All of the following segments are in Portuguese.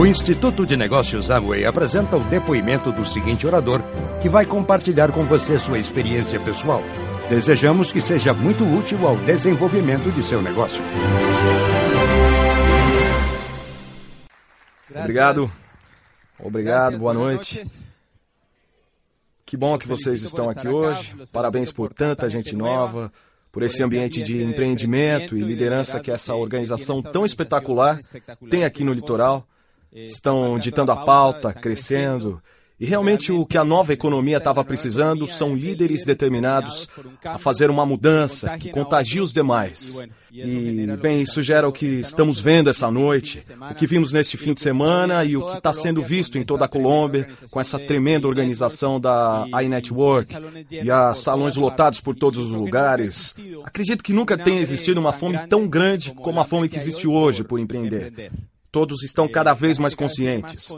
O Instituto de Negócios Amway apresenta o depoimento do seguinte orador, que vai compartilhar com você sua experiência pessoal. Desejamos que seja muito útil ao desenvolvimento de seu negócio. Obrigado. Obrigado, boa noite. Que bom que vocês estão aqui hoje. Parabéns por tanta gente nova, por esse ambiente de empreendimento e liderança que essa organização tão espetacular tem aqui no litoral estão ditando a pauta, crescendo. E realmente o que a nova economia estava precisando são líderes determinados a fazer uma mudança que contagie os demais. E, bem, isso gera o que estamos vendo essa noite, o que vimos neste fim de semana e o que está sendo visto em toda a Colômbia com essa tremenda organização da iNetwork e a salões lotados por todos os lugares. Acredito que nunca tenha existido uma fome tão grande como a fome que existe hoje por empreender. Todos estão cada vez mais conscientes.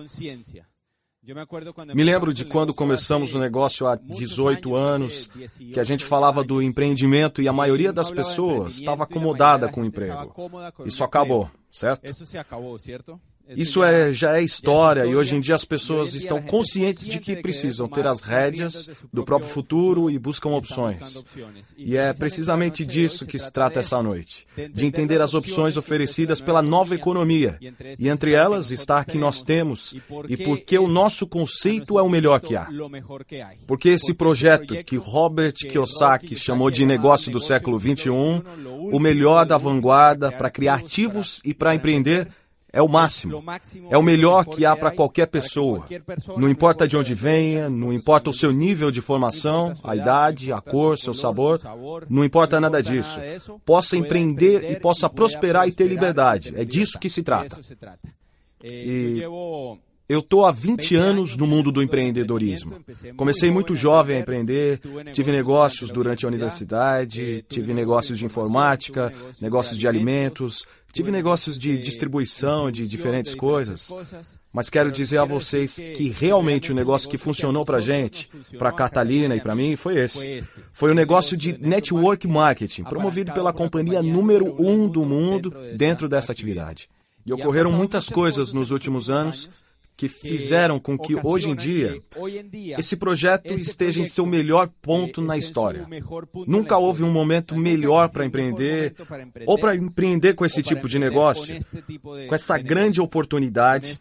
Me lembro de quando começamos o negócio há 18 anos, que a gente falava do empreendimento e a maioria das pessoas estava acomodada com o emprego. Isso acabou, certo? Isso é, já é história e hoje em dia as pessoas estão conscientes de que precisam ter as rédeas do próprio futuro e buscam opções. E é precisamente disso que se trata essa noite, de entender as opções oferecidas pela nova economia. E entre elas está a que nós temos e por que o nosso conceito é o melhor que há. Porque esse projeto que Robert Kiyosaki chamou de negócio do século XXI, o melhor da vanguarda para criar ativos e para empreender, é o máximo. É o melhor que há para qualquer pessoa. Não importa de onde venha, não importa o seu nível de formação, a idade, a cor, seu sabor, não importa nada disso. Possa empreender e possa prosperar e ter liberdade. É disso que se trata. E eu estou há 20 anos no mundo do empreendedorismo. Comecei muito jovem a empreender, tive negócios durante a universidade, tive negócios de informática, negócios de alimentos, tive negócios de distribuição de diferentes coisas. Mas quero dizer a vocês que realmente o negócio que funcionou para a gente, para a Catalina e para mim, foi esse. Foi o um negócio de network marketing, promovido pela companhia número um do mundo dentro dessa atividade. E ocorreram muitas coisas nos últimos anos que fizeram com que hoje em dia esse projeto esteja em seu melhor ponto na história. Nunca houve um momento melhor para empreender ou para empreender com esse tipo de negócio, com essa grande oportunidade.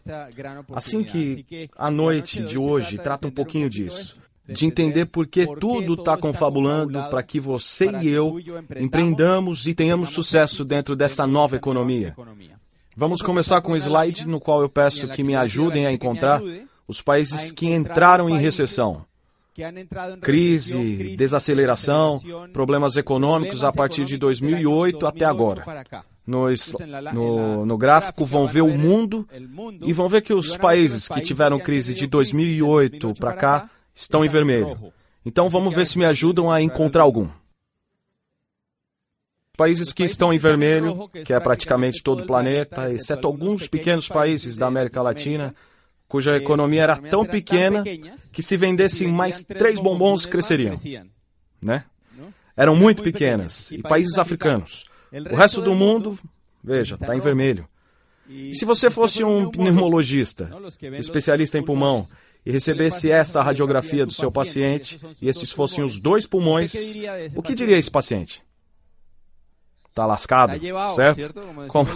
Assim que a noite de hoje trata um pouquinho disso de entender por que tudo está confabulando para que você e eu empreendamos e tenhamos sucesso dentro dessa nova economia. Vamos começar com um slide no qual eu peço que me ajudem a encontrar os países que entraram em recessão. Crise, desaceleração, problemas econômicos a partir de 2008 até agora. No, no, no, gráfico vão ver o mundo e vão ver que os países que tiveram crise de 2008 para cá estão em vermelho. Então vamos ver se me ajudam a encontrar algum. Países que estão em vermelho, que é praticamente todo o planeta, exceto alguns pequenos países da América Latina, cuja economia era tão pequena que se vendessem mais três bombons cresceriam. Né? Eram muito pequenas. E países africanos. O resto do mundo, veja, está em vermelho. E se você fosse um pneumologista, um especialista em pulmão, e recebesse essa radiografia do seu paciente, e esses fossem os dois pulmões, o que diria esse paciente? Tá lascado, certo? Como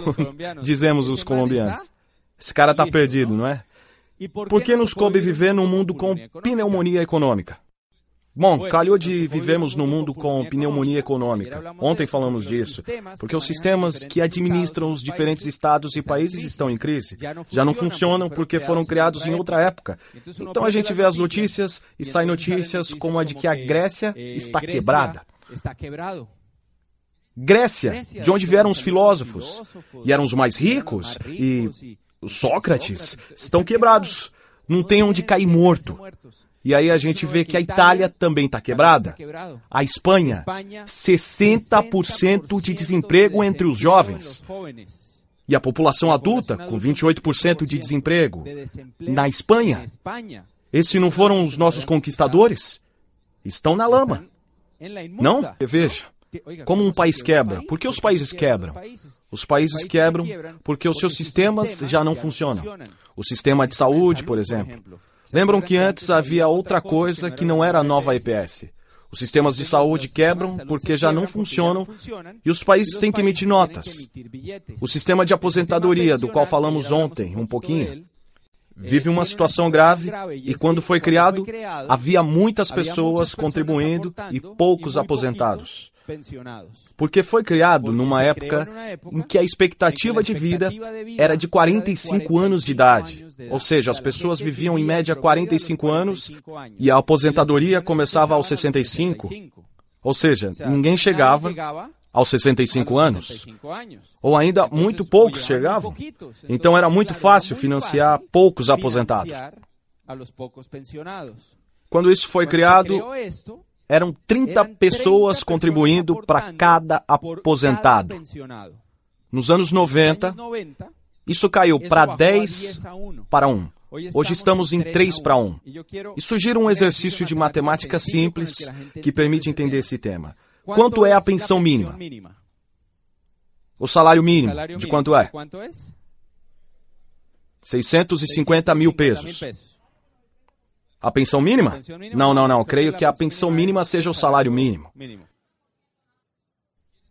dizemos os colombianos. Esse cara tá perdido, não é? Por que nos coube viver num mundo com pneumonia econômica? Bom, calhou de vivemos num mundo com pneumonia econômica. Ontem falamos disso, porque os sistemas que administram os diferentes estados e países estão em crise. Já não funcionam porque foram criados em outra época. Então a gente vê as notícias e sai notícias como a de que a Grécia está quebrada. Grécia, de onde vieram os filósofos, e eram os mais ricos, e os Sócrates estão quebrados, não tem onde cair morto. E aí a gente vê que a Itália também está quebrada. A Espanha, 60% de desemprego entre os jovens. E a população adulta, com 28% de desemprego. Na Espanha, esses não foram os nossos conquistadores? Estão na lama. Não? Veja. Como um país quebra? Por que os países quebram? Os países quebram porque os seus sistemas já não funcionam. O sistema de saúde, por exemplo. Lembram que antes havia outra coisa que não era a nova EPS. Os sistemas de saúde quebram porque já não funcionam e os países têm que emitir notas. O sistema de aposentadoria, do qual falamos ontem um pouquinho, vive uma situação grave e, quando foi criado, havia muitas pessoas contribuindo e poucos aposentados. Porque foi criado numa época em que a expectativa de vida era de 45 anos de idade. Ou seja, as pessoas viviam em média 45 anos e a aposentadoria começava aos 65. Ou seja, ninguém chegava aos 65 anos. Ou ainda muito poucos chegavam. Então era muito fácil financiar poucos aposentados. Quando isso foi criado, eram 30 pessoas contribuindo para cada aposentado. Nos anos 90, isso caiu para 10 para 1. Hoje estamos em 3 para 1. E sugiro um exercício de matemática simples que permite entender esse tema. Quanto é a pensão mínima? O salário mínimo, de quanto é? 650 mil pesos. A pensão mínima? Não, não, não. Creio que a pensão mínima seja o salário mínimo.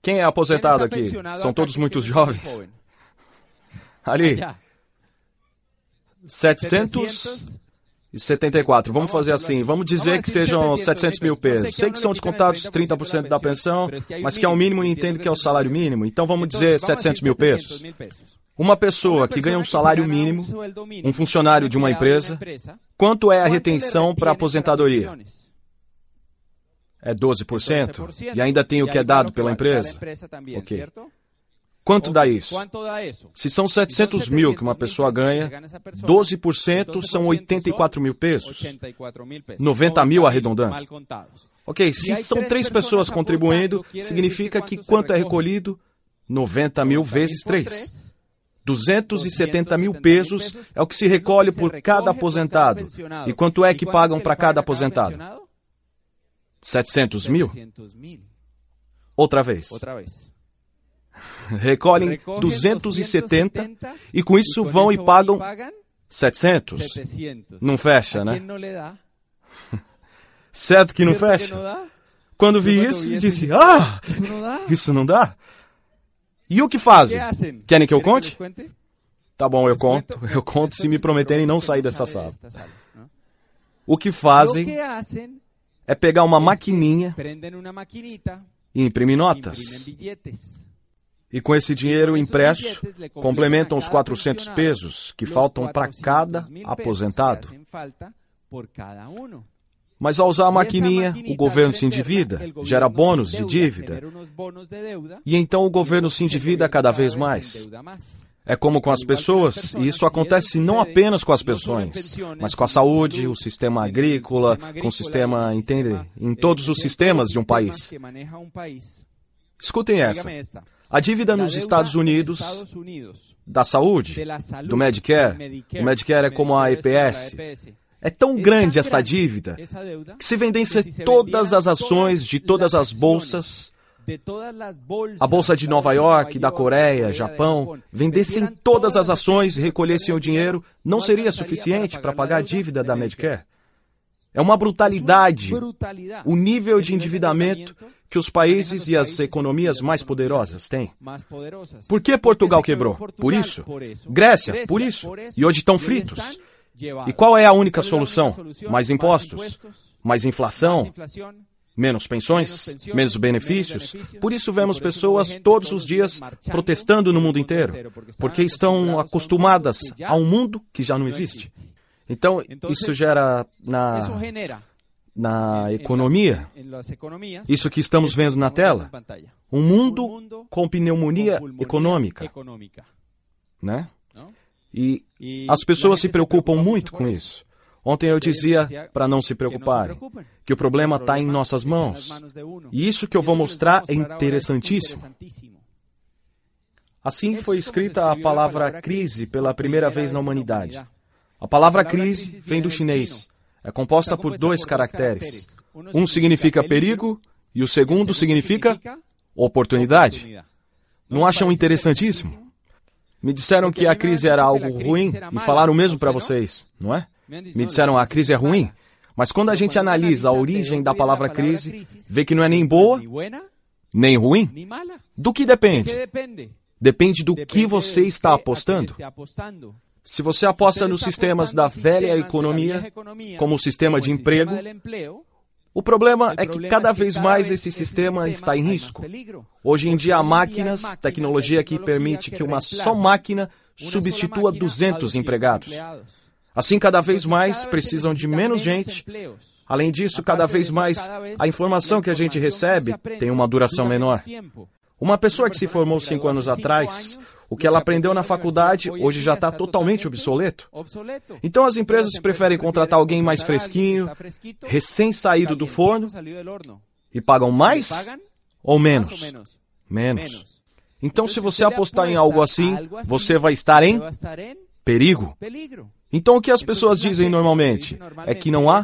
Quem é aposentado aqui? São todos muito jovens. Ali. 774. Vamos fazer assim. Vamos dizer que sejam 700 mil pesos. Sei que são descontados 30% da pensão, mas que é o mínimo e entendo que é o salário mínimo. Então vamos dizer 700 mil pesos. Uma pessoa que ganha um salário mínimo, um funcionário de uma empresa, quanto é a retenção para aposentadoria? É 12%? E ainda tem o que é dado pela empresa? Ok. Quanto dá isso? Se são 700 mil que uma pessoa ganha, 12% são 84 mil pesos. 90 mil arredondando. Ok, se são três pessoas contribuindo, significa que quanto é recolhido? 90 mil vezes 3. 270 mil pesos é o que se recolhe por cada aposentado. E quanto é que pagam para cada aposentado? 700 mil? Outra vez. Recolhem 270 e com isso vão e pagam 700. Não fecha, né? Certo que não fecha? Quando vi isso, disse: Ah, isso não dá. E o que fazem? Querem que eu conte? Tá bom, eu conto. Eu conto se me prometerem não sair dessa sala. O que fazem é pegar uma maquininha e imprimir notas. E com esse dinheiro impresso, complementam os 400 pesos que faltam para cada aposentado. Mas ao usar a maquininha, o governo se endivida, gera bônus de dívida. E então o governo se endivida cada vez mais. É como com as pessoas, e isso acontece não apenas com as pessoas, mas com a saúde, o sistema agrícola, com o sistema, entende? Em todos os sistemas de um país. Escutem essa. A dívida nos Estados Unidos da saúde, do Medicare, o Medicare é como a EPS, é tão grande essa dívida que se vendesse todas as ações de todas as bolsas, a bolsa de Nova York, da Coreia, Japão, vendessem todas as ações e recolhessem o dinheiro, não seria suficiente para pagar a dívida da Medicare. É uma brutalidade o nível de endividamento que os países e as economias mais poderosas têm. Por que Portugal quebrou? Por isso. Grécia? Por isso. E hoje estão fritos. E qual é a única solução? Mais impostos? Mais inflação? Menos pensões? Menos benefícios? Por isso vemos pessoas todos os dias protestando no mundo inteiro, porque estão acostumadas a um mundo que já não existe. Então, isso gera na, na economia, isso que estamos vendo na tela, um mundo com pneumonia econômica. Né? E as pessoas se preocupam muito com isso. Ontem eu dizia para não se preocuparem, que o problema está em nossas mãos. E isso que eu vou mostrar é interessantíssimo. Assim foi escrita a palavra crise pela primeira vez na humanidade. A palavra crise vem do chinês. É composta por dois caracteres. Um significa perigo e o segundo significa Oportunidade. Não acham interessantíssimo? Me disseram que a crise era algo ruim e falaram o mesmo para vocês, não é? Me disseram a crise é ruim, mas quando a gente analisa a origem da palavra crise, vê que não é nem boa, nem ruim. Do que depende? Depende do que você está apostando. Se você aposta nos sistemas da velha economia, como o sistema de emprego, o problema é que cada vez mais esse sistema está em risco. Hoje em dia há máquinas, tecnologia que permite que uma só máquina substitua 200 empregados. Assim, cada vez mais precisam de menos gente. Além disso, cada vez mais a informação que a gente recebe tem uma duração menor. Uma pessoa que se formou cinco anos atrás, o que ela aprendeu na faculdade hoje já está totalmente obsoleto. Então as empresas preferem contratar alguém mais fresquinho, recém-saído do forno, e pagam mais ou menos? Menos. Então, se você apostar em algo assim, você vai estar em perigo. Então, o que as pessoas dizem normalmente é que não há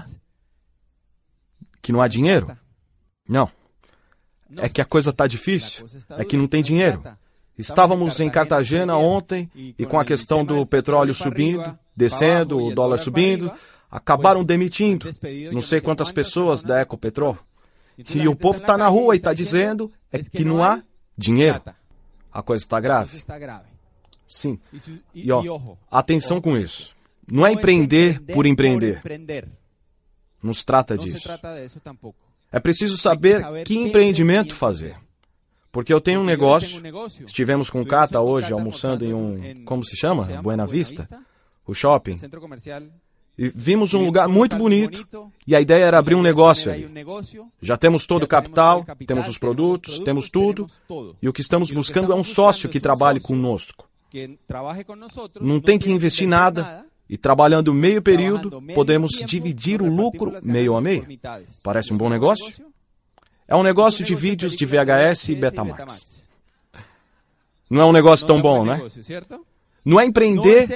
que não há dinheiro? Não é que a coisa está difícil, é que não tem dinheiro. Estávamos em Cartagena ontem e com a questão do petróleo subindo, descendo, o dólar subindo, acabaram demitindo não sei quantas pessoas da Ecopetrol. E o povo está na rua e está dizendo é que não há dinheiro. A coisa está grave. Sim. E ó, atenção com isso. Não é empreender por empreender. Não se trata disso. É preciso saber que empreendimento fazer. Porque eu tenho um negócio, estivemos com o Cata hoje almoçando em um, como se chama? Buena Vista, o shopping. E vimos um lugar muito bonito e a ideia era abrir um negócio aí. Já temos todo o capital, temos os produtos, temos tudo. E o que estamos buscando é um sócio que trabalhe conosco. Não tem que investir nada, e trabalhando meio período, podemos dividir o lucro meio a meio. Parece um bom negócio? É um negócio de vídeos de VHS e Betamax. Não é um negócio tão bom, né? Não é empreender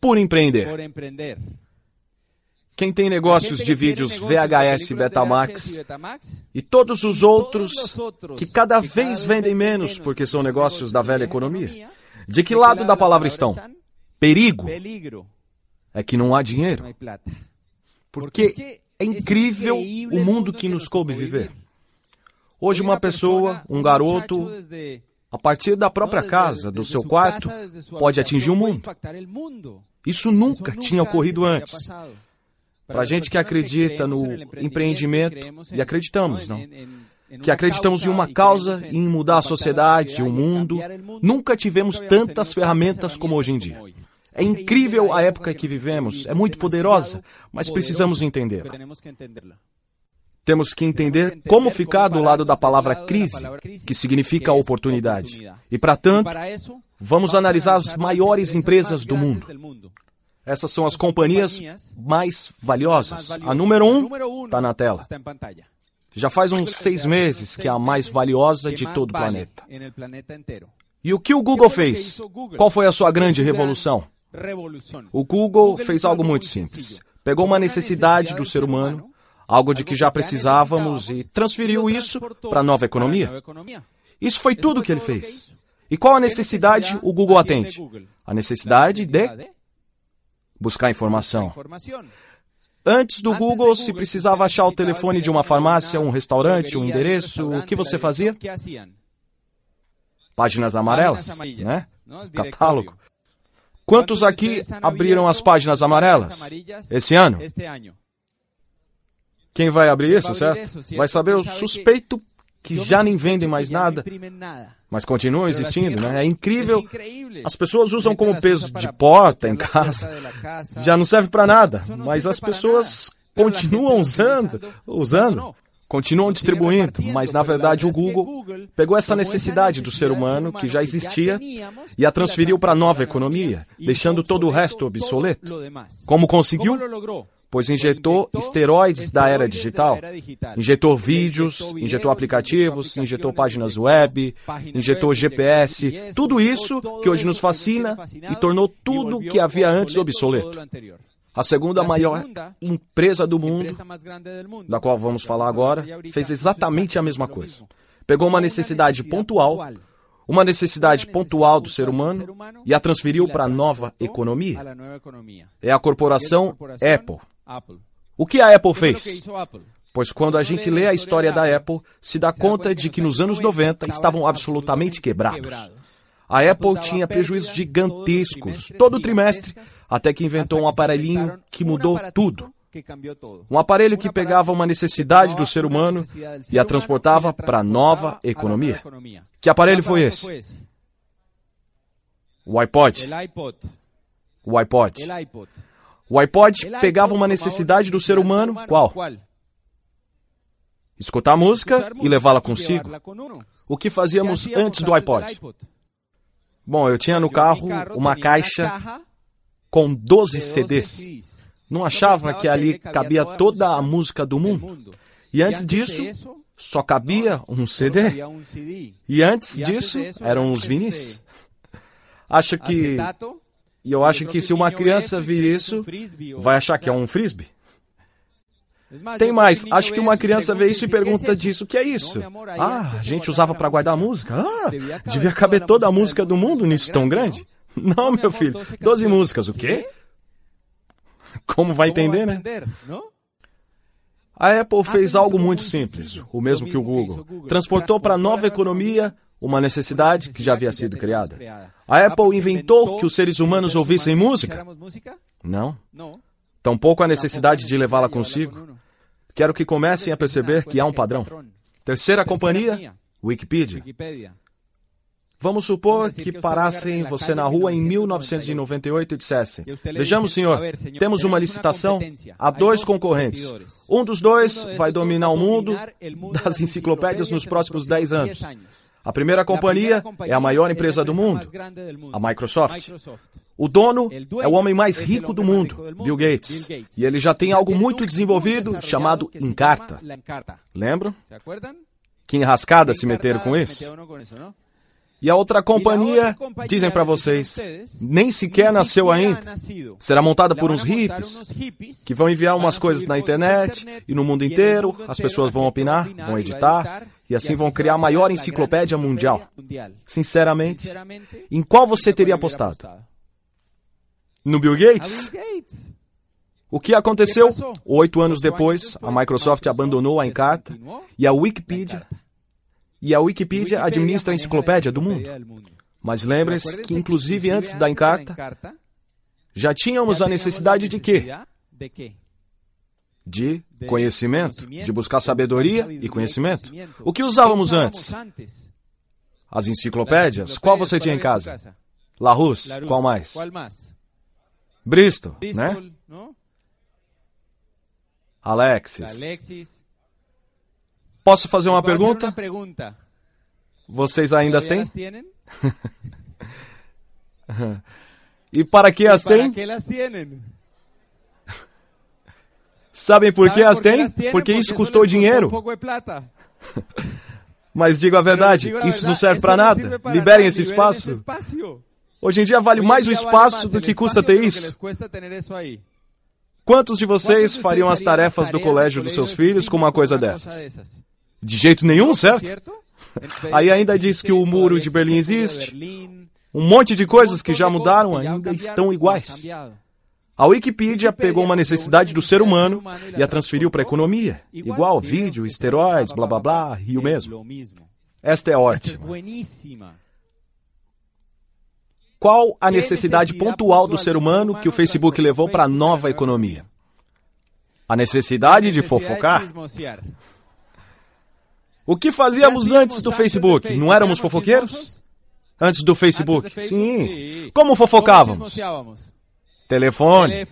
por empreender. Quem tem negócios de vídeos VHS e Betamax e todos os outros que cada vez vendem menos porque são negócios da velha economia, de que lado da palavra estão? Perigo é que não há dinheiro. Porque é incrível o mundo que nos coube viver. Hoje, uma pessoa, um garoto, a partir da própria casa, do seu quarto, pode atingir o mundo. Isso nunca tinha ocorrido antes. Para a gente que acredita no empreendimento, e acreditamos, não? Que acreditamos em uma causa em mudar a sociedade, o mundo, nunca tivemos tantas ferramentas como hoje em dia. É incrível a época que vivemos, é muito poderosa, mas precisamos entendê-la. Temos que entender como ficar do lado da palavra crise, que significa oportunidade. E, para tanto, vamos analisar as maiores empresas do mundo. Essas são as companhias mais valiosas. A número um está na tela. Já faz uns seis meses que é a mais valiosa de todo o planeta. E o que o Google fez? Qual foi a sua grande revolução? O Google fez algo muito simples. Pegou uma necessidade do ser humano, algo de que já precisávamos, e transferiu isso para a nova economia. Isso foi tudo que ele fez. E qual a necessidade o Google atende? A necessidade de buscar informação. Antes do Google, se precisava achar o telefone de uma farmácia, um restaurante, um endereço, o que você fazia? Páginas amarelas, né? Catálogo. Quantos aqui abriram as páginas amarelas? esse ano? Quem vai abrir isso, certo? Vai saber o suspeito que já nem vendem mais nada, mas continuam existindo, né? É incrível. As pessoas usam como peso de porta em casa, já não serve para nada, mas as pessoas continuam usando, usando continuam distribuindo, mas na verdade o Google pegou essa necessidade do ser humano que já existia e a transferiu para a nova economia, deixando todo o resto obsoleto. Como conseguiu? Pois injetou esteroides da era digital. Injetou vídeos, injetou aplicativos, injetou páginas web, injetou GPS, tudo isso que hoje nos fascina e tornou tudo que havia antes obsoleto. A segunda maior empresa do mundo, da qual vamos falar agora, fez exatamente a mesma coisa. pegou uma necessidade pontual, uma necessidade pontual do ser humano e a transferiu para a nova economia. É a corporação Apple. O que a Apple fez? Pois quando a gente lê a história da Apple, se dá conta de que nos anos 90 estavam absolutamente quebrados. A Apple tinha prejuízos gigantescos todo trimestre, até que inventou um aparelhinho que mudou tudo. Um aparelho que pegava uma necessidade do ser humano e a transportava para a nova economia. Que aparelho foi esse? O iPod. O iPod. O iPod pegava uma necessidade do ser humano, qual? Escutar música e levá-la consigo. O que fazíamos antes do iPod? Bom, eu tinha no carro uma caixa com 12 CDs. Não achava que ali cabia toda a música do mundo. E antes disso, só cabia um CD. E antes disso, eram os vinis. Acho que. E eu acho que se uma criança vir isso, vai achar que é um frisbee. Tem mais, acho que uma criança vê isso e pergunta disso, o que é isso? Ah, a gente usava para guardar música? Ah, devia caber toda a música do mundo nisso tão grande? Não, meu filho, 12 músicas, o quê? Como vai entender, né? A Apple fez algo muito simples, o mesmo que o Google. Transportou para a nova economia uma necessidade que já havia sido criada. A Apple inventou que os seres humanos ouvissem música? Não. Tampouco a necessidade de levá-la consigo. Quero que comecem a perceber que há um padrão. Terceira companhia, Wikipedia. Vamos supor que parassem você na rua em 1998 e dissessem: Vejamos, senhor, temos uma licitação, há dois concorrentes. Um dos dois vai dominar o mundo das enciclopédias nos próximos 10 anos. A primeira companhia é a maior empresa do mundo, a Microsoft. O dono é o homem mais rico do mundo, Bill Gates. E ele já tem algo muito desenvolvido chamado Encarta. Lembram? Que enrascada se meteram com isso? E a outra companhia, dizem para vocês, nem sequer nasceu ainda. Será montada por uns hippies que vão enviar umas coisas na internet e no mundo inteiro. As pessoas vão opinar, vão editar e assim vão criar a maior enciclopédia mundial. Sinceramente, em qual você teria apostado? No Bill Gates? O que aconteceu? Oito anos depois, a Microsoft abandonou a Encarta e a Wikipedia e a Wikipedia administra a enciclopédia do mundo. Mas lembrem-se que, inclusive antes da Encarta, já tínhamos a necessidade de quê? De conhecimento, de buscar sabedoria e conhecimento. O que usávamos antes? As enciclopédias. Qual você tinha em casa? Larousse. Qual mais? Bristol, né? Alexis. Posso fazer uma pergunta? Vocês ainda têm? e para que as têm? Sabem por que as têm? Porque isso custou dinheiro. Mas digo a verdade, isso não serve para nada. Liberem esse espaço. Hoje em dia vale mais o espaço do que custa ter isso. Quantos de vocês fariam as tarefas do colégio dos seus filhos com uma coisa dessas? De jeito nenhum, certo? Aí ainda diz que o muro de Berlim existe. Um monte de coisas que já mudaram ainda estão iguais. A Wikipedia pegou uma necessidade do ser humano e a transferiu para a economia. Igual vídeo, esteroides, blá blá blá, e o mesmo. Esta é ótima. Qual a necessidade pontual do ser humano que o Facebook levou para a nova economia? A necessidade de fofocar? O que fazíamos antes do Facebook? Não éramos fofoqueiros? Antes do Facebook? Sim. Como fofocávamos? Telefone.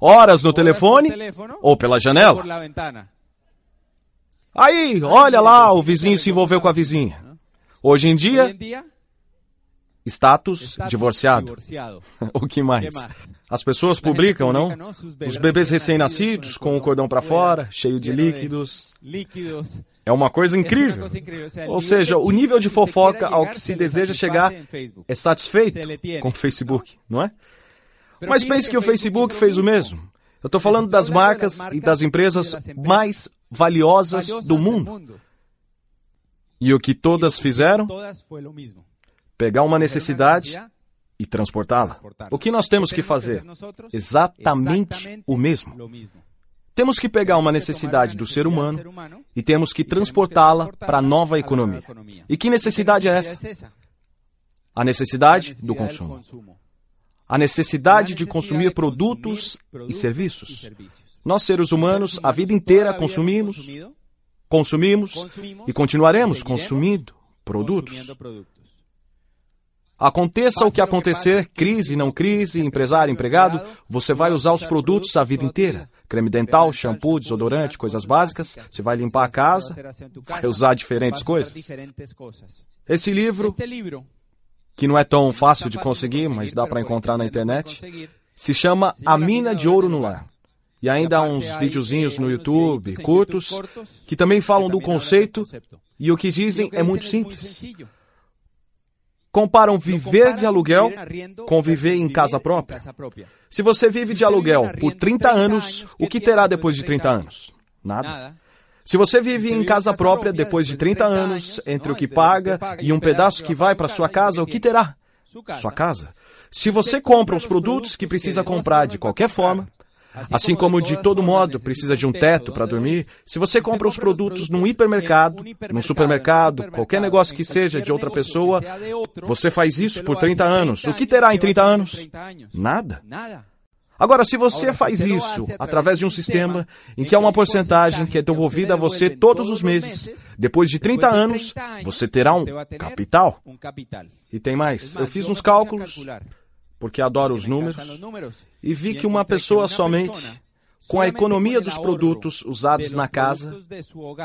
Horas no telefone ou pela janela. Aí, olha lá, o vizinho se envolveu com a vizinha. Hoje em dia, status divorciado. O que mais? As pessoas publicam, não? Os bebês recém-nascidos com o cordão para fora, cheio de líquidos. É uma coisa incrível. Ou seja, o nível de fofoca ao que se deseja chegar é satisfeito com o Facebook, não é? Mas pense que o Facebook fez o mesmo. Eu estou falando das marcas e das empresas mais valiosas do mundo. E o que todas fizeram? Pegar uma necessidade e transportá-la. O que nós temos que fazer? Exatamente o mesmo. Temos que pegar uma necessidade do ser humano e temos que transportá-la para a nova economia. E que necessidade é essa? A necessidade do consumo. A necessidade de consumir produtos e serviços. Nós, seres humanos, a vida inteira consumimos, consumimos e continuaremos consumindo produtos. Aconteça o que acontecer, crise, não crise, empresário, empregado, você vai usar os produtos a vida inteira. Creme dental, shampoo, desodorante, coisas básicas. Você vai limpar a casa, vai usar diferentes coisas. Esse livro, que não é tão fácil de conseguir, mas dá para encontrar na internet, se chama A Mina de Ouro no Lar. E ainda há uns videozinhos no YouTube, curtos, que também falam do conceito, e o que dizem é muito simples. Comparam viver de aluguel com viver em casa própria. Se você vive de aluguel por 30 anos, o que terá depois de 30 anos? Nada. Se você vive em casa própria depois de 30 anos, entre o que paga e um pedaço que vai para sua casa, o que terá? Sua casa. Se você compra os produtos que precisa comprar de qualquer forma, Assim como de todo modo precisa de um teto para dormir, se você compra os produtos num hipermercado, num supermercado, qualquer negócio que seja de outra pessoa, você faz isso por 30 anos. O que terá em 30 anos? Nada. Agora, se você faz isso através de um sistema em que há uma porcentagem que é devolvida a você todos os meses, depois de 30 anos, você terá um capital. E tem mais. Eu fiz uns cálculos porque adoro os números, e vi que uma pessoa somente, com a economia dos produtos usados na casa,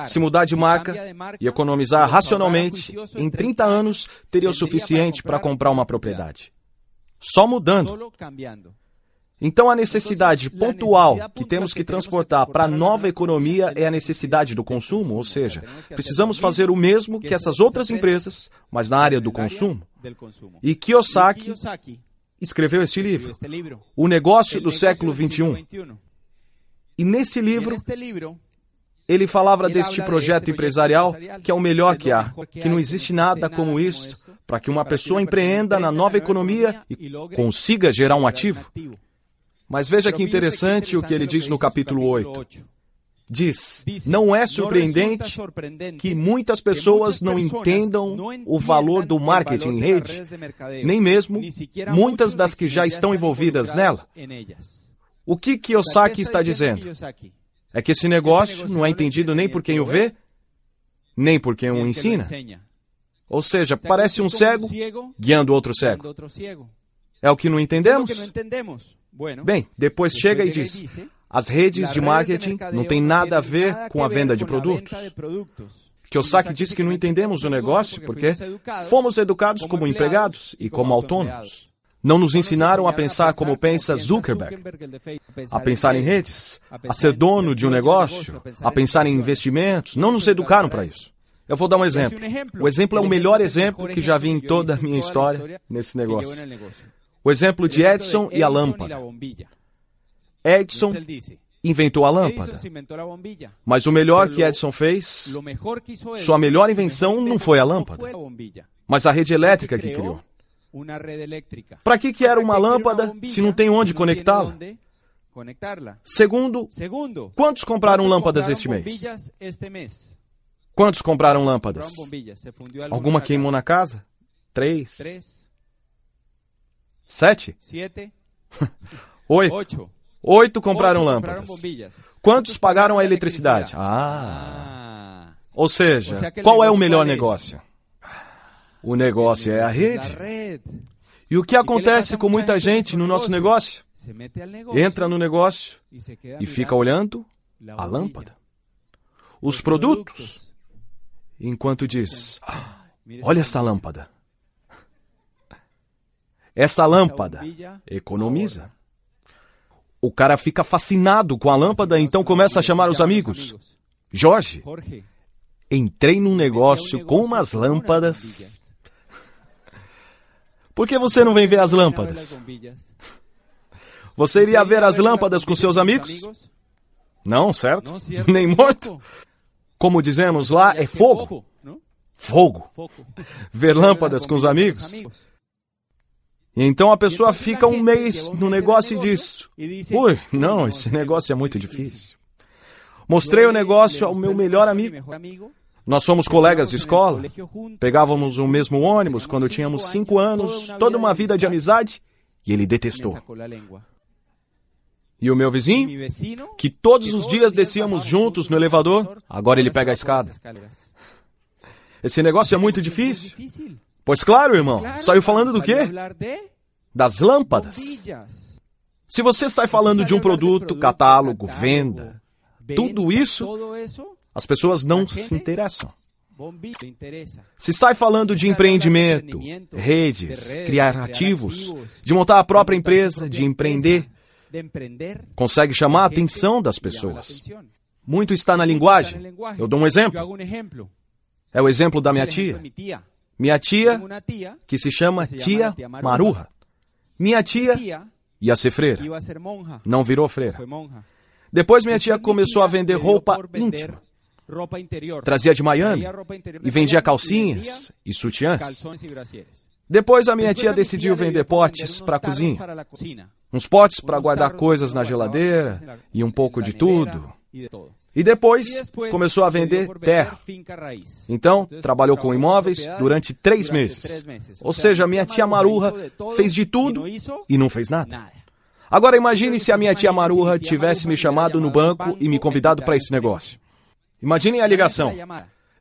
se mudar de marca e economizar racionalmente, em 30 anos teria o suficiente para comprar uma propriedade. Só mudando. Então, a necessidade pontual que temos que transportar para a nova economia é a necessidade do consumo, ou seja, precisamos fazer o mesmo que essas outras empresas, mas na área do consumo. E Kiyosaki escreveu este livro, O Negócio do Século XXI. E neste livro, ele falava deste projeto empresarial que é o melhor que há, que não existe nada como isso para que uma pessoa empreenda na nova economia e consiga gerar um ativo. Mas veja que interessante o que ele diz no capítulo 8 diz: Não é surpreendente que muitas pessoas não entendam o valor do marketing em rede, nem mesmo muitas das que já estão envolvidas nela. O que Kiyosaki está dizendo? É que esse negócio não é entendido nem por quem o vê, nem por quem o ensina. Ou seja, parece um cego guiando outro cego. É o que não entendemos? Bem, depois chega e diz: as redes de marketing não têm nada a ver com a venda de produtos. Kiyosaki disse que não entendemos o negócio porque fomos educados como empregados e como autônomos. Não nos ensinaram a pensar como pensa Zuckerberg, a pensar em redes, a ser dono de um negócio, a pensar em investimentos. Não nos educaram para isso. Eu vou dar um exemplo. O exemplo é o melhor exemplo que já vi em toda a minha história nesse negócio. O exemplo de Edison e a lâmpada. Edison inventou a lâmpada. Mas o melhor que Edison fez, sua melhor invenção não foi a lâmpada, mas a rede elétrica que criou. Para que, que era uma lâmpada se não tem onde conectá-la? Segundo, quantos compraram lâmpadas este mês? Quantos compraram lâmpadas? Alguma queimou na casa? Três? Sete? Oito? Oito compraram lâmpadas. Quantos pagaram a eletricidade? Ah. Ou seja, qual é o melhor negócio? O negócio é a rede. E o que acontece com muita gente no nosso negócio? Entra no negócio e fica olhando a lâmpada. Os produtos. Enquanto diz: Olha essa lâmpada. Essa lâmpada economiza. O cara fica fascinado com a lâmpada, então começa a chamar os amigos. Jorge, entrei num negócio com umas lâmpadas. Por que você não vem ver as lâmpadas? Você iria ver as lâmpadas com seus amigos? Não, certo? Nem morto? Como dizemos lá, é fogo. fogo, ver lâmpadas com os amigos. E então a pessoa fica um mês no negócio e diz: Ui, não, esse negócio é muito difícil. Mostrei o negócio ao meu melhor amigo. Nós somos colegas de escola, pegávamos o mesmo ônibus quando tínhamos cinco anos, toda uma vida de amizade, e ele detestou. E o meu vizinho, que todos os dias descíamos juntos no elevador, agora ele pega a escada. Esse negócio é muito difícil. Pois claro, irmão, saiu falando do quê? Das lâmpadas. Se você sai falando de um produto, catálogo, venda, tudo isso, as pessoas não se interessam. Se sai falando de empreendimento, redes, criar ativos, de montar a própria empresa, de empreender, consegue chamar a atenção das pessoas. Muito está na linguagem. Eu dou um exemplo. É o exemplo da minha tia. Minha tia, que se chama Tia Maruja. Minha tia ia ser freira. Não virou freira. Depois minha tia começou a vender roupa íntima. Trazia de Miami e vendia calcinhas e sutiãs. Depois a minha tia decidiu vender potes para a cozinha. Uns potes para guardar coisas na geladeira e um pouco de tudo. E depois começou a vender terra. Então, trabalhou com imóveis durante três meses. Ou seja, minha tia Marurra fez de tudo e não fez nada. Agora imagine se a minha tia Marurra tivesse me chamado no banco e me convidado para esse negócio. Imaginem a ligação.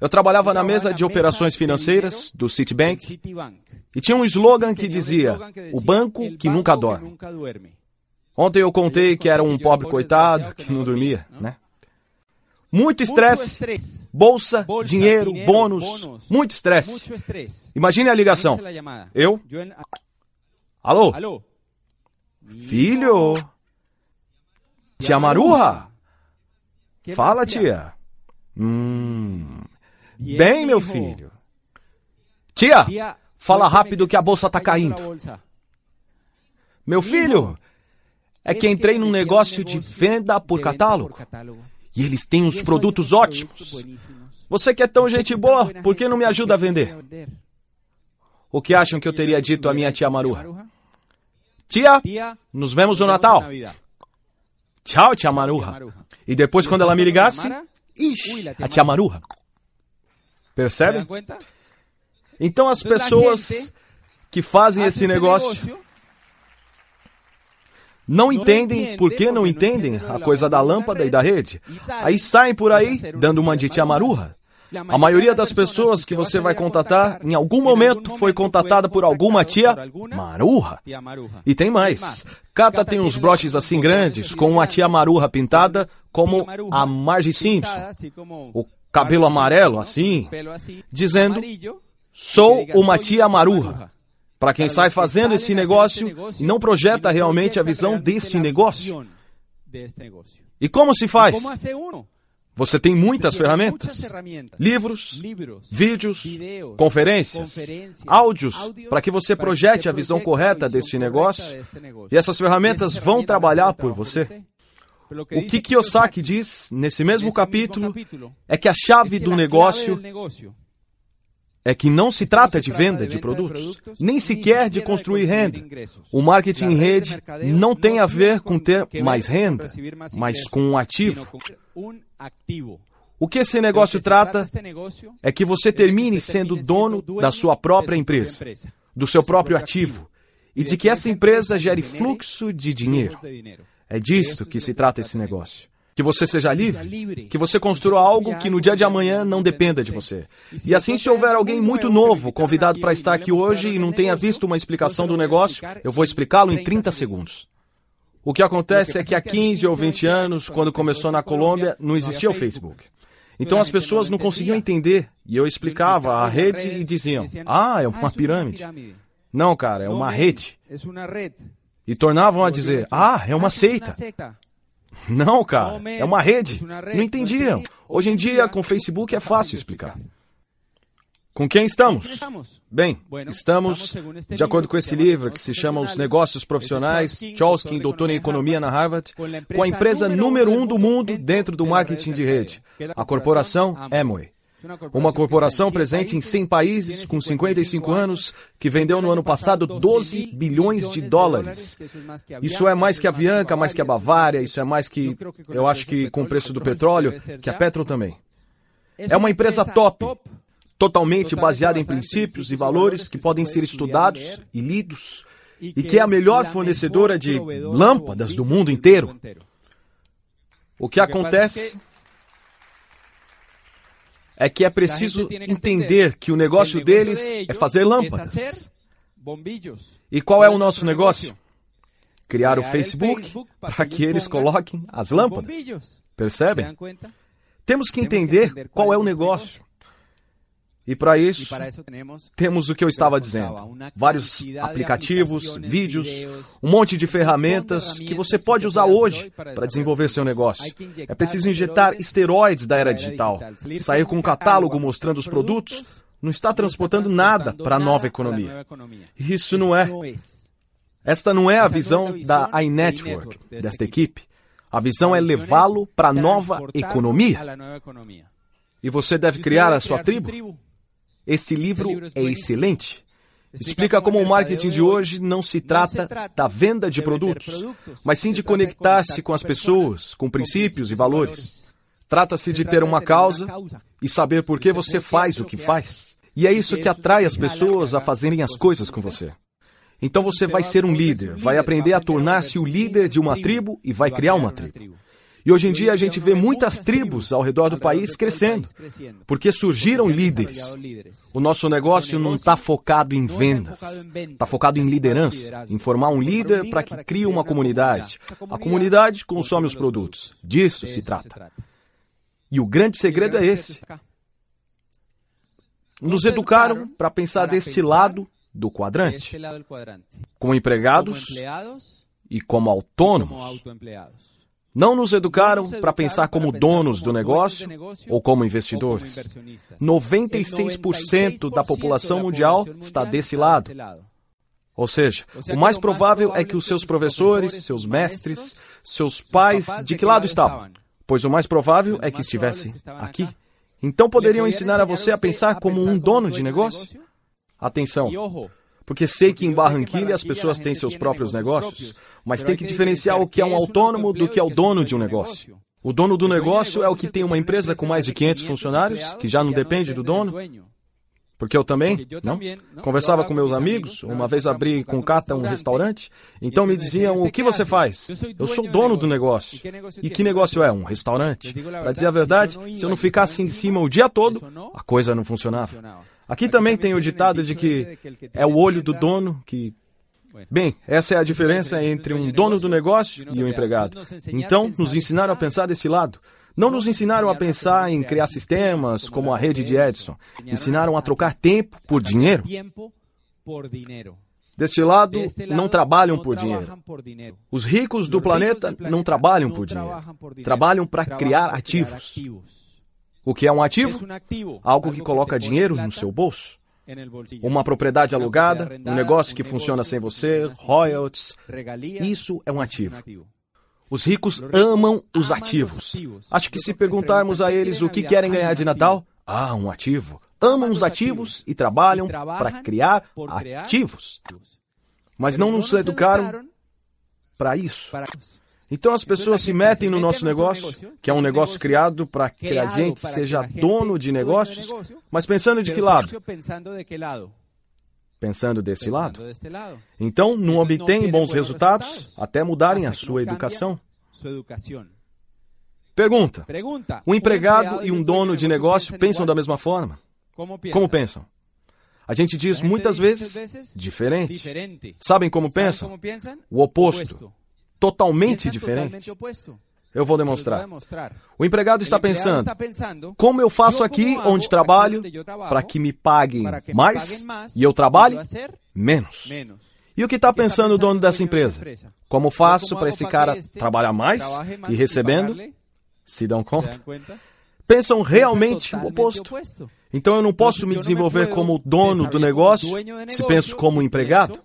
Eu trabalhava na mesa de operações financeiras do Citibank e tinha um slogan que dizia: O banco que nunca dorme. Ontem eu contei que era um pobre coitado que não dormia, né? Muito estresse, bolsa, dinheiro, bônus, muito estresse. Imagine a ligação. Eu? Alô? Filho? Tia Maruja? Fala, tia. Hum. Bem, meu filho. Tia, fala rápido que a bolsa tá caindo. Meu filho, é que entrei num negócio de venda por catálogo. E eles têm uns produtos ótimos. Você que é tão gente boa, por que não me ajuda a vender? O que acham que eu teria dito à minha tia Maruja? Tia, nos vemos no Natal. Tchau, tia Maruja. E depois, quando ela me ligasse, ixi, a tia Maruja. Percebe? Então, as pessoas que fazem esse negócio não entendem por que não entendem a coisa da lâmpada e da rede. Aí saem por aí dando uma de tia maruja. A maioria das pessoas que você vai contatar, em algum momento foi contatada por alguma tia marurra. E tem mais. Cata tem uns broches assim grandes, com uma tia marurra pintada como a Margie Simpson. O cabelo amarelo assim, dizendo: Sou uma tia marurra para quem sai fazendo esse negócio e não projeta realmente a visão deste negócio. E como se faz? Você tem muitas ferramentas, livros, vídeos, conferências, áudios, para que você projete a visão correta deste negócio. E essas ferramentas vão trabalhar por você. O que Kiyosaki diz nesse mesmo capítulo é que a chave do negócio é que não se trata de venda de produtos, nem sequer de construir renda. O marketing em rede não tem a ver com ter mais renda, mas com um ativo. O que esse negócio trata é que você termine sendo dono da sua própria empresa, do seu próprio ativo, e de que essa empresa gere fluxo de dinheiro. É disto que se trata esse negócio que você seja livre, que você construa algo que no dia de amanhã não dependa de você. E assim, se houver alguém muito novo convidado para estar aqui hoje e não tenha visto uma explicação do negócio, eu vou explicá-lo em 30 segundos. O que acontece é que há 15 ou 20 anos, quando começou na Colômbia, não existia o Facebook. Então as pessoas não conseguiam entender. E eu explicava a rede e diziam: Ah, é uma pirâmide. Não, cara, é uma rede. E tornavam a dizer: Ah, é uma seita. Não, cara, é uma rede. Não entendiam. Hoje em dia, com Facebook é fácil explicar. Com quem estamos? Bem, estamos, de acordo com esse livro que se chama Os Negócios Profissionais, Cholsky, doutor em Economia na Harvard, com a empresa número um do mundo dentro do marketing de rede, a corporação Amway. Uma corporação presente em 100 países, com 55 anos, que vendeu no ano passado 12 bilhões de dólares. Isso é mais que a Avianca, mais que a Bavária, isso é mais que, eu acho que com o preço do petróleo, que a Petro também. É uma empresa top, totalmente baseada em princípios e valores que podem ser estudados e lidos, e que é a melhor fornecedora de lâmpadas do mundo inteiro. O que acontece é que é preciso entender que o negócio deles é fazer lâmpadas. E qual é o nosso negócio? Criar o Facebook para que eles coloquem as lâmpadas. Percebem? Temos que entender qual é o negócio. E para isso, temos o que eu estava dizendo: vários aplicativos, vídeos, um monte de ferramentas que você pode usar hoje para desenvolver seu negócio. É preciso injetar esteroides da era digital. Sair com um catálogo mostrando os produtos não está transportando nada para a nova economia. Isso não é. Esta não é a visão da iNetwork, desta equipe. A visão é levá-lo para a nova economia. E você deve criar a sua tribo. Este livro é excelente. Explica como o marketing de hoje não se trata da venda de produtos, mas sim de conectar-se com as pessoas, com princípios e valores. Trata-se de ter uma causa e saber por que você faz o que faz. E é isso que atrai as pessoas a fazerem as coisas com você. Então você vai ser um líder, vai aprender a tornar-se o líder de uma tribo e vai criar uma tribo. E hoje em dia a gente vê muitas tribos ao redor do país crescendo, porque surgiram líderes. O nosso negócio não está focado em vendas, está focado em liderança, em formar um líder para que crie uma comunidade. A comunidade consome os produtos. Disso se trata. E o grande segredo é esse. Nos educaram para pensar deste lado do quadrante, como empregados e como autônomos. Não nos educaram para pensar como donos do negócio ou como investidores. 96% da população mundial está desse lado. Ou seja, o mais provável é que os seus professores, seus mestres, seus pais, de que lado estavam? Pois o mais provável é que estivessem aqui. Então poderiam ensinar a você a pensar como um dono de negócio? Atenção, porque sei que em Barranquilha as pessoas têm seus próprios negócios, mas tem que diferenciar o que é um autônomo do que é o dono de um negócio. O dono do negócio é o que tem uma empresa com mais de 500 funcionários, que já não depende do dono. Porque eu também, não? Conversava com meus amigos, uma vez abri com Cata um restaurante, então me diziam: O que você faz? Eu sou dono do negócio. E que negócio é? Um restaurante. Para dizer a verdade, se eu não ficasse em cima o dia todo, a coisa não funcionava. Aqui também tem o ditado de que é o olho do dono que. Bem, essa é a diferença entre um dono do negócio e um empregado. Então, nos ensinaram a pensar desse lado. Não nos ensinaram a pensar em criar sistemas como a rede de Edison. Ensinaram a trocar tempo por dinheiro. Deste lado, não trabalham por dinheiro. Os ricos do planeta não trabalham por dinheiro. Trabalham para criar ativos. O que é um ativo? Algo que coloca dinheiro no seu bolso. Uma propriedade alugada, um negócio que funciona sem você, royalties. Isso é um ativo. Os ricos amam os ativos. Acho que se perguntarmos a eles o que querem ganhar de Natal, ah, um ativo. Amam os ativos e trabalham para criar ativos. Mas não nos educaram para isso. Então as pessoas se metem no nosso negócio, que é um negócio criado para que a gente seja dono de negócios, mas pensando de que lado? Pensando desse lado. Então não obtêm bons resultados até mudarem a sua educação. Pergunta: um empregado e um dono de negócio pensam da mesma forma? Como pensam? A gente diz muitas vezes diferente. Sabem como pensam? O oposto totalmente diferente. Eu vou demonstrar. O empregado está pensando: como eu faço aqui onde trabalho para que me paguem mais e eu trabalho menos? E o que está pensando o dono dessa empresa? Como faço para esse cara trabalhar mais e recebendo? Se dão conta? Pensam realmente o oposto. Então eu não posso me desenvolver como dono do negócio se penso como empregado.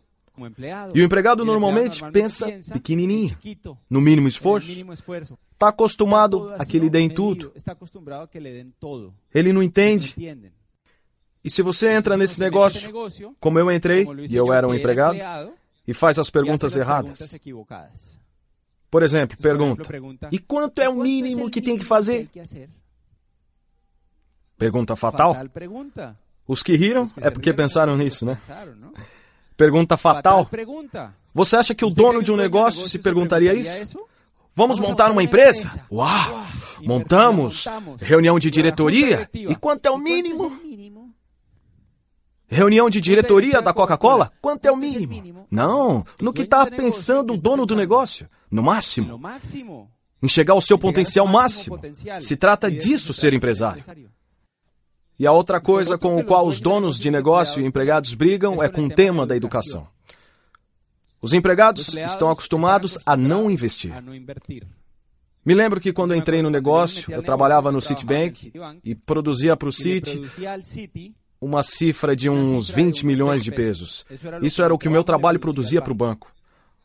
E o empregado normalmente pensa pequenininho, no mínimo esforço. Está acostumado a que lhe deem tudo. Ele não entende. E se você entra nesse negócio, como eu entrei, e eu era um empregado, e faz as perguntas erradas. Por exemplo, pergunta: E quanto é o mínimo que tem que fazer? Pergunta fatal. Os que riram é porque pensaram nisso, né? Pergunta fatal. Você acha que o dono de um negócio se perguntaria isso? Vamos montar uma empresa? Uau! Montamos! Reunião de diretoria? E quanto é o mínimo? Reunião de diretoria da Coca-Cola? Quanto é o mínimo? Não, no que está pensando o dono do negócio. No máximo. Em chegar ao seu potencial máximo. Se trata disso ser empresário. E a outra coisa com o qual os donos de negócio e empregados brigam é com o tema da educação. Os empregados estão acostumados a não investir. Me lembro que quando entrei no negócio, eu trabalhava no Citibank e produzia para o Citi uma cifra de uns 20 milhões de pesos. Isso era o que o meu trabalho produzia para o banco.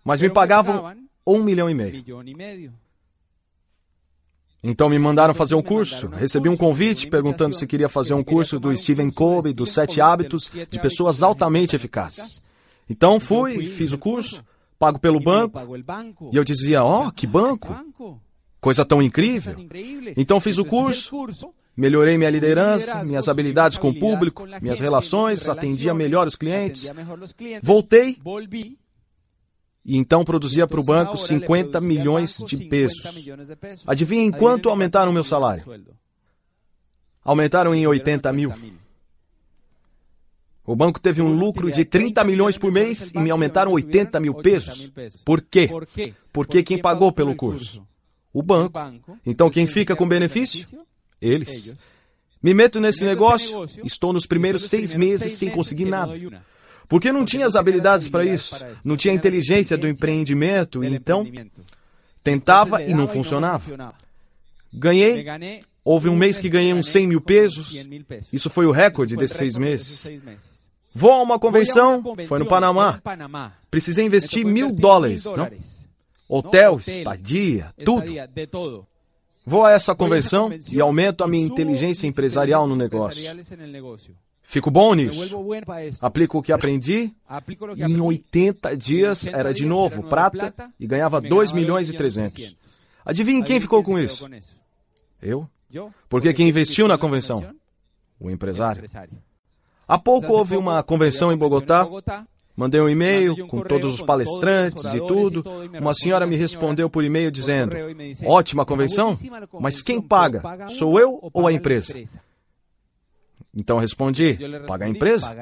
Mas me pagavam um milhão e meio. Então me mandaram fazer um curso. Recebi um convite perguntando se queria fazer um curso do Stephen Covey, dos Sete Hábitos de Pessoas Altamente Eficazes. Então fui, fiz o curso, pago pelo banco, e eu dizia: Oh, que banco! Coisa tão incrível! Então fiz o curso, Melhorei minha liderança, minhas habilidades com o público, minhas relações, atendia melhor os clientes. Voltei e então produzia para o banco 50 milhões de pesos. Adivinha em quanto aumentaram o meu salário? Aumentaram em 80 mil. O banco teve um lucro de 30 milhões por mês e me aumentaram 80 mil pesos. Por quê? Porque quem pagou pelo curso? O banco. Então quem fica com benefício? Eles. Me meto nesse negócio, estou nos primeiros seis meses sem conseguir nada. Porque não tinha as habilidades para isso, não tinha a inteligência do empreendimento, então tentava e não funcionava. Ganhei, houve um mês que ganhei uns 100 mil pesos, isso foi o recorde desses seis meses. Vou a uma convenção, foi no Panamá. Precisei investir mil dólares, não? Hotel, estadia, tudo. Vou a essa convenção e aumento a minha inteligência empresarial no negócio. Fico bom nisso. Aplico o que aprendi e em 80 dias era de novo prata e ganhava 2 milhões e 300. Adivinhe quem ficou com isso? Eu? Porque quem investiu na convenção? O empresário. Há pouco houve uma convenção em Bogotá Mandei um e-mail com todos os palestrantes e tudo. Uma senhora me respondeu por e-mail dizendo: Ótima convenção, mas quem paga? Sou eu ou a empresa? Então respondi: Paga a empresa.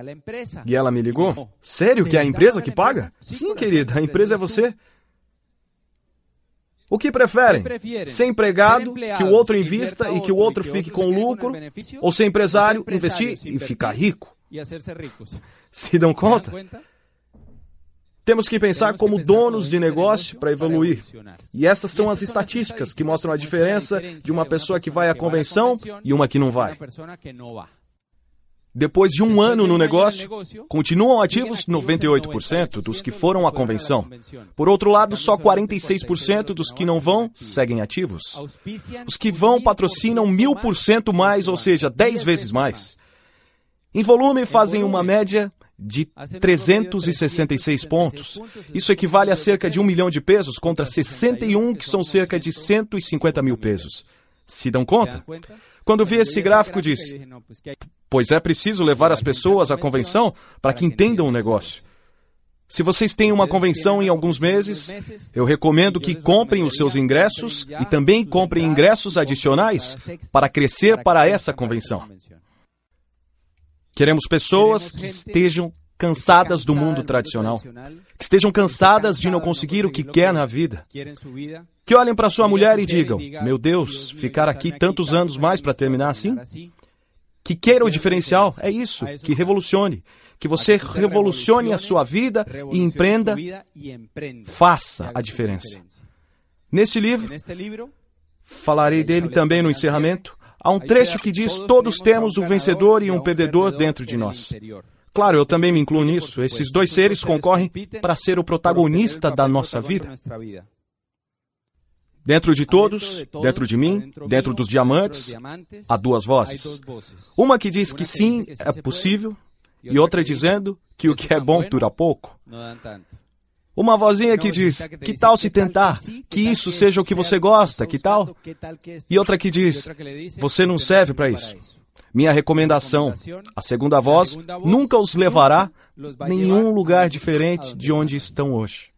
E ela me ligou: Sério que é a empresa que paga? Sim, querida, a empresa é você. O que preferem? Ser empregado, que o outro invista e que o outro fique com lucro? Ou ser empresário, investir e ficar rico? Se dão conta? Temos que pensar como donos de negócio para evoluir. E essas são as estatísticas que mostram a diferença de uma pessoa que vai à convenção e uma que não vai. Depois de um ano no negócio, continuam ativos 98% dos que foram à convenção. Por outro lado, só 46% dos que não vão seguem ativos. Os que vão patrocinam mil por cento mais, ou seja, 10 vezes mais. Em volume, fazem uma média de 366 pontos. Isso equivale a cerca de um milhão de pesos contra 61, que são cerca de 150 mil pesos. Se dão conta? Quando vi esse gráfico, disse: Pois é preciso levar as pessoas à convenção para que entendam o negócio. Se vocês têm uma convenção em alguns meses, eu recomendo que comprem os seus ingressos e também comprem ingressos adicionais para crescer para essa convenção. Queremos pessoas que estejam cansadas do mundo tradicional, que estejam cansadas de não conseguir o que quer na vida, que olhem para sua mulher e digam: Meu Deus, ficar aqui tantos anos mais para terminar assim? Que queira o diferencial, é isso, que revolucione. Que você revolucione a sua vida e empreenda, faça a diferença. Nesse livro, falarei dele também no encerramento. Há um trecho que diz: Todos temos um vencedor e um perdedor dentro de nós. Claro, eu também me incluo nisso. Esses dois seres concorrem para ser o protagonista da nossa vida. Dentro de todos, dentro de mim, dentro dos diamantes, há duas vozes. Uma que diz que sim, é possível, e outra dizendo que o que é bom dura pouco. Uma vozinha que diz: Que tal se tentar? Que isso seja o que você gosta, que tal? E outra que diz: Você não serve para isso. Minha recomendação: a segunda voz nunca os levará a nenhum lugar diferente de onde estão hoje.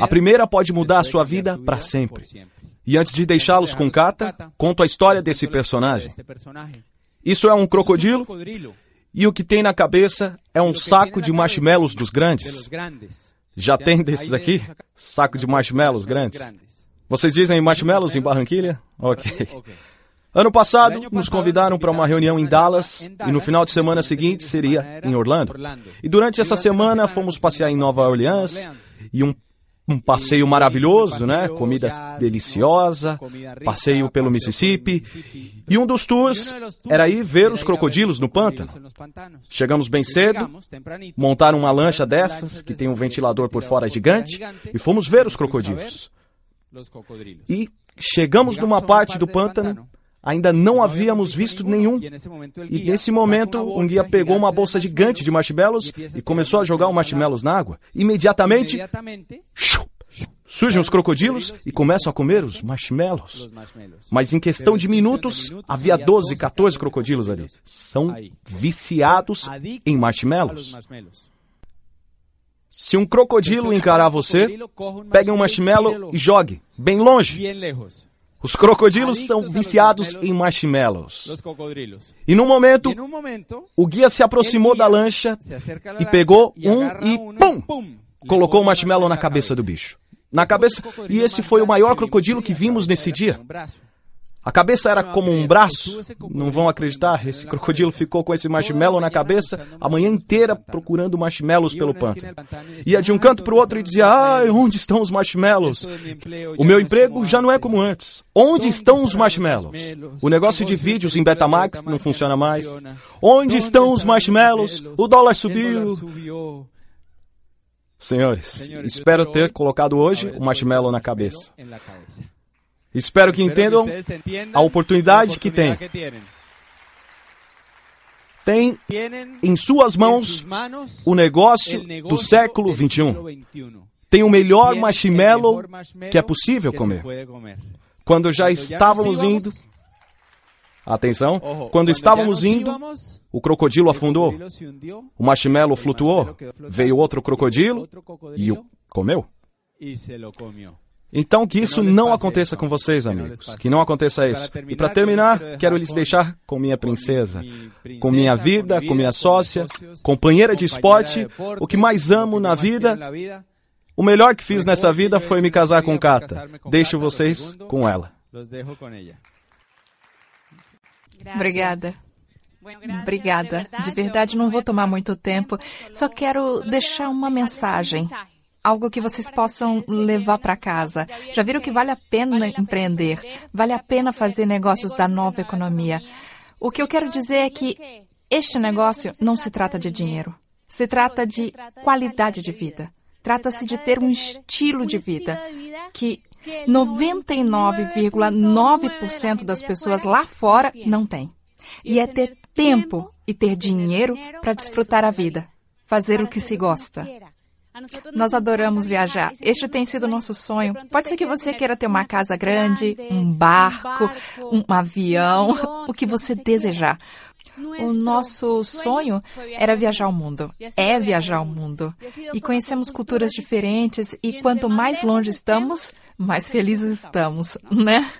A primeira pode mudar a sua vida para sempre. E antes de deixá-los com Kata, conto a história desse personagem. Isso é um crocodilo e o que tem na cabeça é um saco de marshmallows dos grandes. Já tem desses aqui? Saco de marshmallows grandes? Vocês dizem marshmallows em Barranquilha? Ok. Ano passado, nos convidaram para uma reunião em Dallas e no final de semana seguinte seria em Orlando. E durante essa semana fomos passear em Nova Orleans e um um passeio maravilhoso, né? Comida deliciosa, passeio pelo Mississippi. E um dos tours era ir ver os crocodilos no pântano. Chegamos bem cedo, montaram uma lancha dessas, que tem um ventilador por fora gigante, e fomos ver os crocodilos. E chegamos numa parte do pântano Ainda não havíamos visto nenhum. E nesse momento, um guia pegou uma bolsa gigante de marshmallows e começou a jogar os marshmallows na água. Imediatamente, surgem os crocodilos e começam a comer os marshmallows. Mas em questão de minutos, havia 12, 14 crocodilos ali. São viciados em marshmallows. Se um crocodilo encarar você, pegue um marshmallow e jogue, bem longe. Os crocodilos são viciados em marshmallows. E num momento, o guia se aproximou da lancha e pegou um e pum! Colocou o marshmallow na cabeça do bicho. Na cabeça, e esse foi o maior crocodilo que vimos nesse dia. A cabeça era como um braço. Não vão acreditar, esse crocodilo ficou com esse marshmallow na cabeça a manhã inteira procurando marshmallows pelo pântano. Ia de um canto para o outro e dizia: Ai, onde estão os marshmallows? O meu emprego já não é como antes. Onde estão os marshmallows? O negócio de vídeos em Betamax não funciona mais. Onde estão os marshmallows? O dólar subiu. Senhores, espero ter colocado hoje o marshmallow na cabeça. Espero que entendam a oportunidade que têm. Tem em suas mãos o negócio do século 21. Tem o melhor marshmallow que é possível comer. Quando já estávamos indo, atenção, quando estávamos indo, o crocodilo afundou, o marshmallow flutuou, veio outro crocodilo e o comeu. Então, que isso não aconteça com vocês, amigos. Que não aconteça isso. E para terminar, quero lhes deixar com minha princesa, com minha vida, com minha sócia, companheira de esporte, o que mais amo na vida. O melhor que fiz nessa vida foi me casar com Kata. Deixo vocês com ela. Obrigada. Obrigada. De verdade, não vou tomar muito tempo. Só quero deixar uma mensagem algo que vocês possam levar para casa. Já viram que vale a pena empreender, vale a pena fazer negócios da nova economia. O que eu quero dizer é que este negócio não se trata de dinheiro, se trata de qualidade de vida. Trata-se de ter um estilo de vida que 99,9% das pessoas lá fora não têm. E é ter tempo e ter dinheiro para desfrutar a vida, fazer o que se gosta. Nós adoramos viajar. Este tem sido nosso sonho. Pode ser que você queira ter uma casa grande, um barco, um avião, o que você desejar. O nosso sonho era viajar o mundo. É viajar o mundo. E conhecemos culturas diferentes e quanto mais longe estamos, mais felizes estamos, né?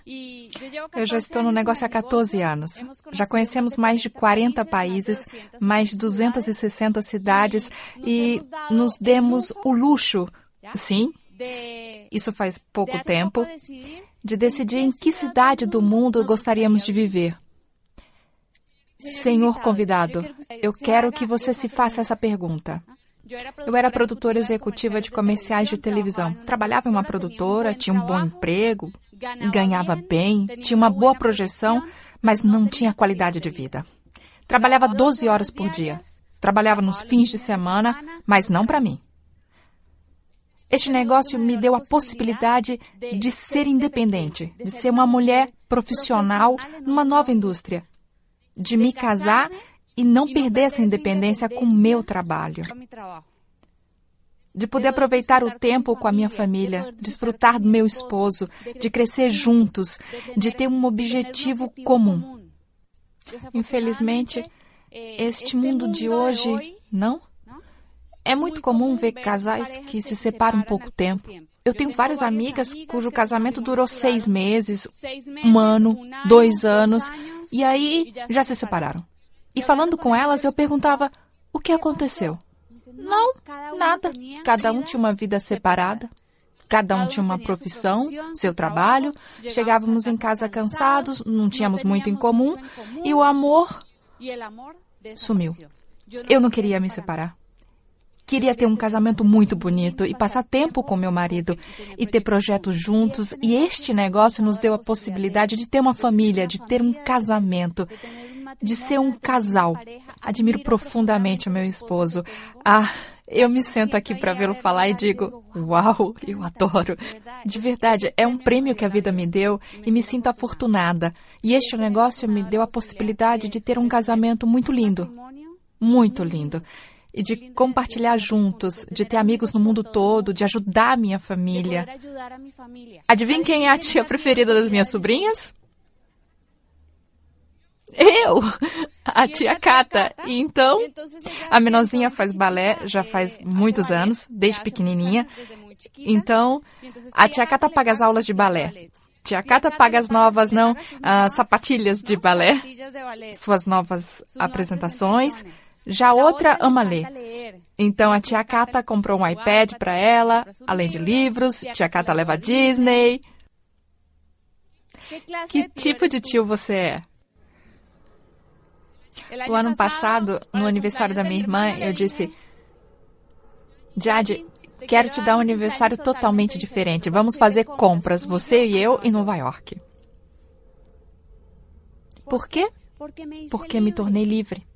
Eu já estou no negócio há 14 anos. Já conhecemos mais de 40 países, mais de 260 cidades e nos demos o luxo, sim, isso faz pouco tempo, de decidir em que cidade do mundo gostaríamos de viver. Senhor convidado, eu quero que você se faça essa pergunta. Eu era produtora executiva de comerciais de televisão. Trabalhava em uma produtora, tinha um bom emprego, ganhava bem, tinha uma boa projeção, mas não tinha qualidade de vida. Trabalhava 12 horas por dia. trabalhava nos fins de semana, mas não para mim. Este negócio me deu a possibilidade de ser independente, de ser uma mulher profissional numa nova indústria, de me casar e não perder essa independência com o meu trabalho. De poder aproveitar o tempo com a minha família, desfrutar do meu esposo, de crescer juntos, de ter um objetivo comum. Infelizmente, este mundo de hoje, não? É muito comum ver casais que se separam um pouco tempo. Eu tenho várias amigas cujo casamento durou seis meses, um ano, dois anos, e aí já se separaram. E falando com elas, eu perguntava: o que aconteceu? Não, nada. Cada um tinha uma vida separada. Cada um tinha uma profissão, seu trabalho. Chegávamos em casa cansados, não tínhamos muito em comum. E o amor sumiu. Eu não queria me separar. Queria ter um casamento muito bonito e passar tempo com meu marido e ter projetos juntos. E este negócio nos deu a possibilidade de ter uma família, de ter um casamento, de ser um casal. Admiro profundamente o meu esposo. Ah, eu me sento aqui para vê-lo falar e digo: Uau, eu adoro. De verdade, é um prêmio que a vida me deu e me sinto afortunada. E este negócio me deu a possibilidade de ter um casamento muito lindo. Muito lindo. E de compartilhar juntos, de ter amigos no mundo todo, de ajudar a minha família. Adivinha quem é a tia preferida das minhas sobrinhas? Eu, a tia Cata. E então, a menorzinha faz balé já faz muitos anos, desde pequenininha. Então, a tia Cata paga as aulas de balé. Tia Cata paga as novas, não, as sapatilhas de balé, suas novas apresentações. Já outra ama ler. Então a tia Cata comprou um iPad para ela, além de livros. Tia Cata leva a Disney. Que tipo de tio você é? O ano passado, no aniversário da minha irmã, eu disse: Jade, quero te dar um aniversário totalmente diferente. Vamos fazer compras, você e eu, em Nova York. Por quê? Porque me tornei livre.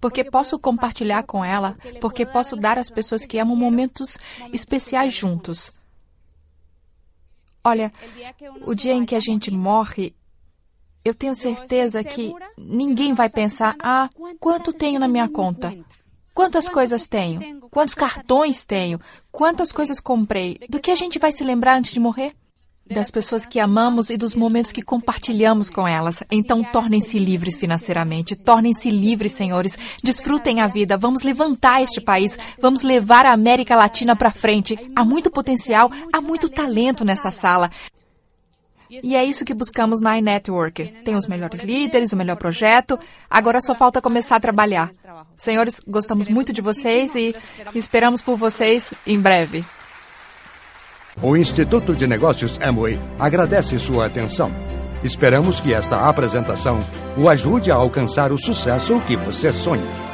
Porque posso compartilhar com ela, porque posso dar às pessoas que amam momentos especiais juntos. Olha, o dia em que a gente morre, eu tenho certeza que ninguém vai pensar: ah, quanto tenho na minha conta? Quantas coisas tenho? Quantos cartões tenho? Quantas coisas comprei? Do que a gente vai se lembrar antes de morrer? Das pessoas que amamos e dos momentos que compartilhamos com elas. Então, tornem-se livres financeiramente. Tornem-se livres, senhores. Desfrutem a vida. Vamos levantar este país. Vamos levar a América Latina para frente. Há muito potencial, há muito talento nessa sala. E é isso que buscamos na iNetwork. Tem os melhores líderes, o melhor projeto. Agora só falta começar a trabalhar. Senhores, gostamos muito de vocês e esperamos por vocês em breve. O Instituto de Negócios Amway agradece sua atenção. Esperamos que esta apresentação o ajude a alcançar o sucesso que você sonha.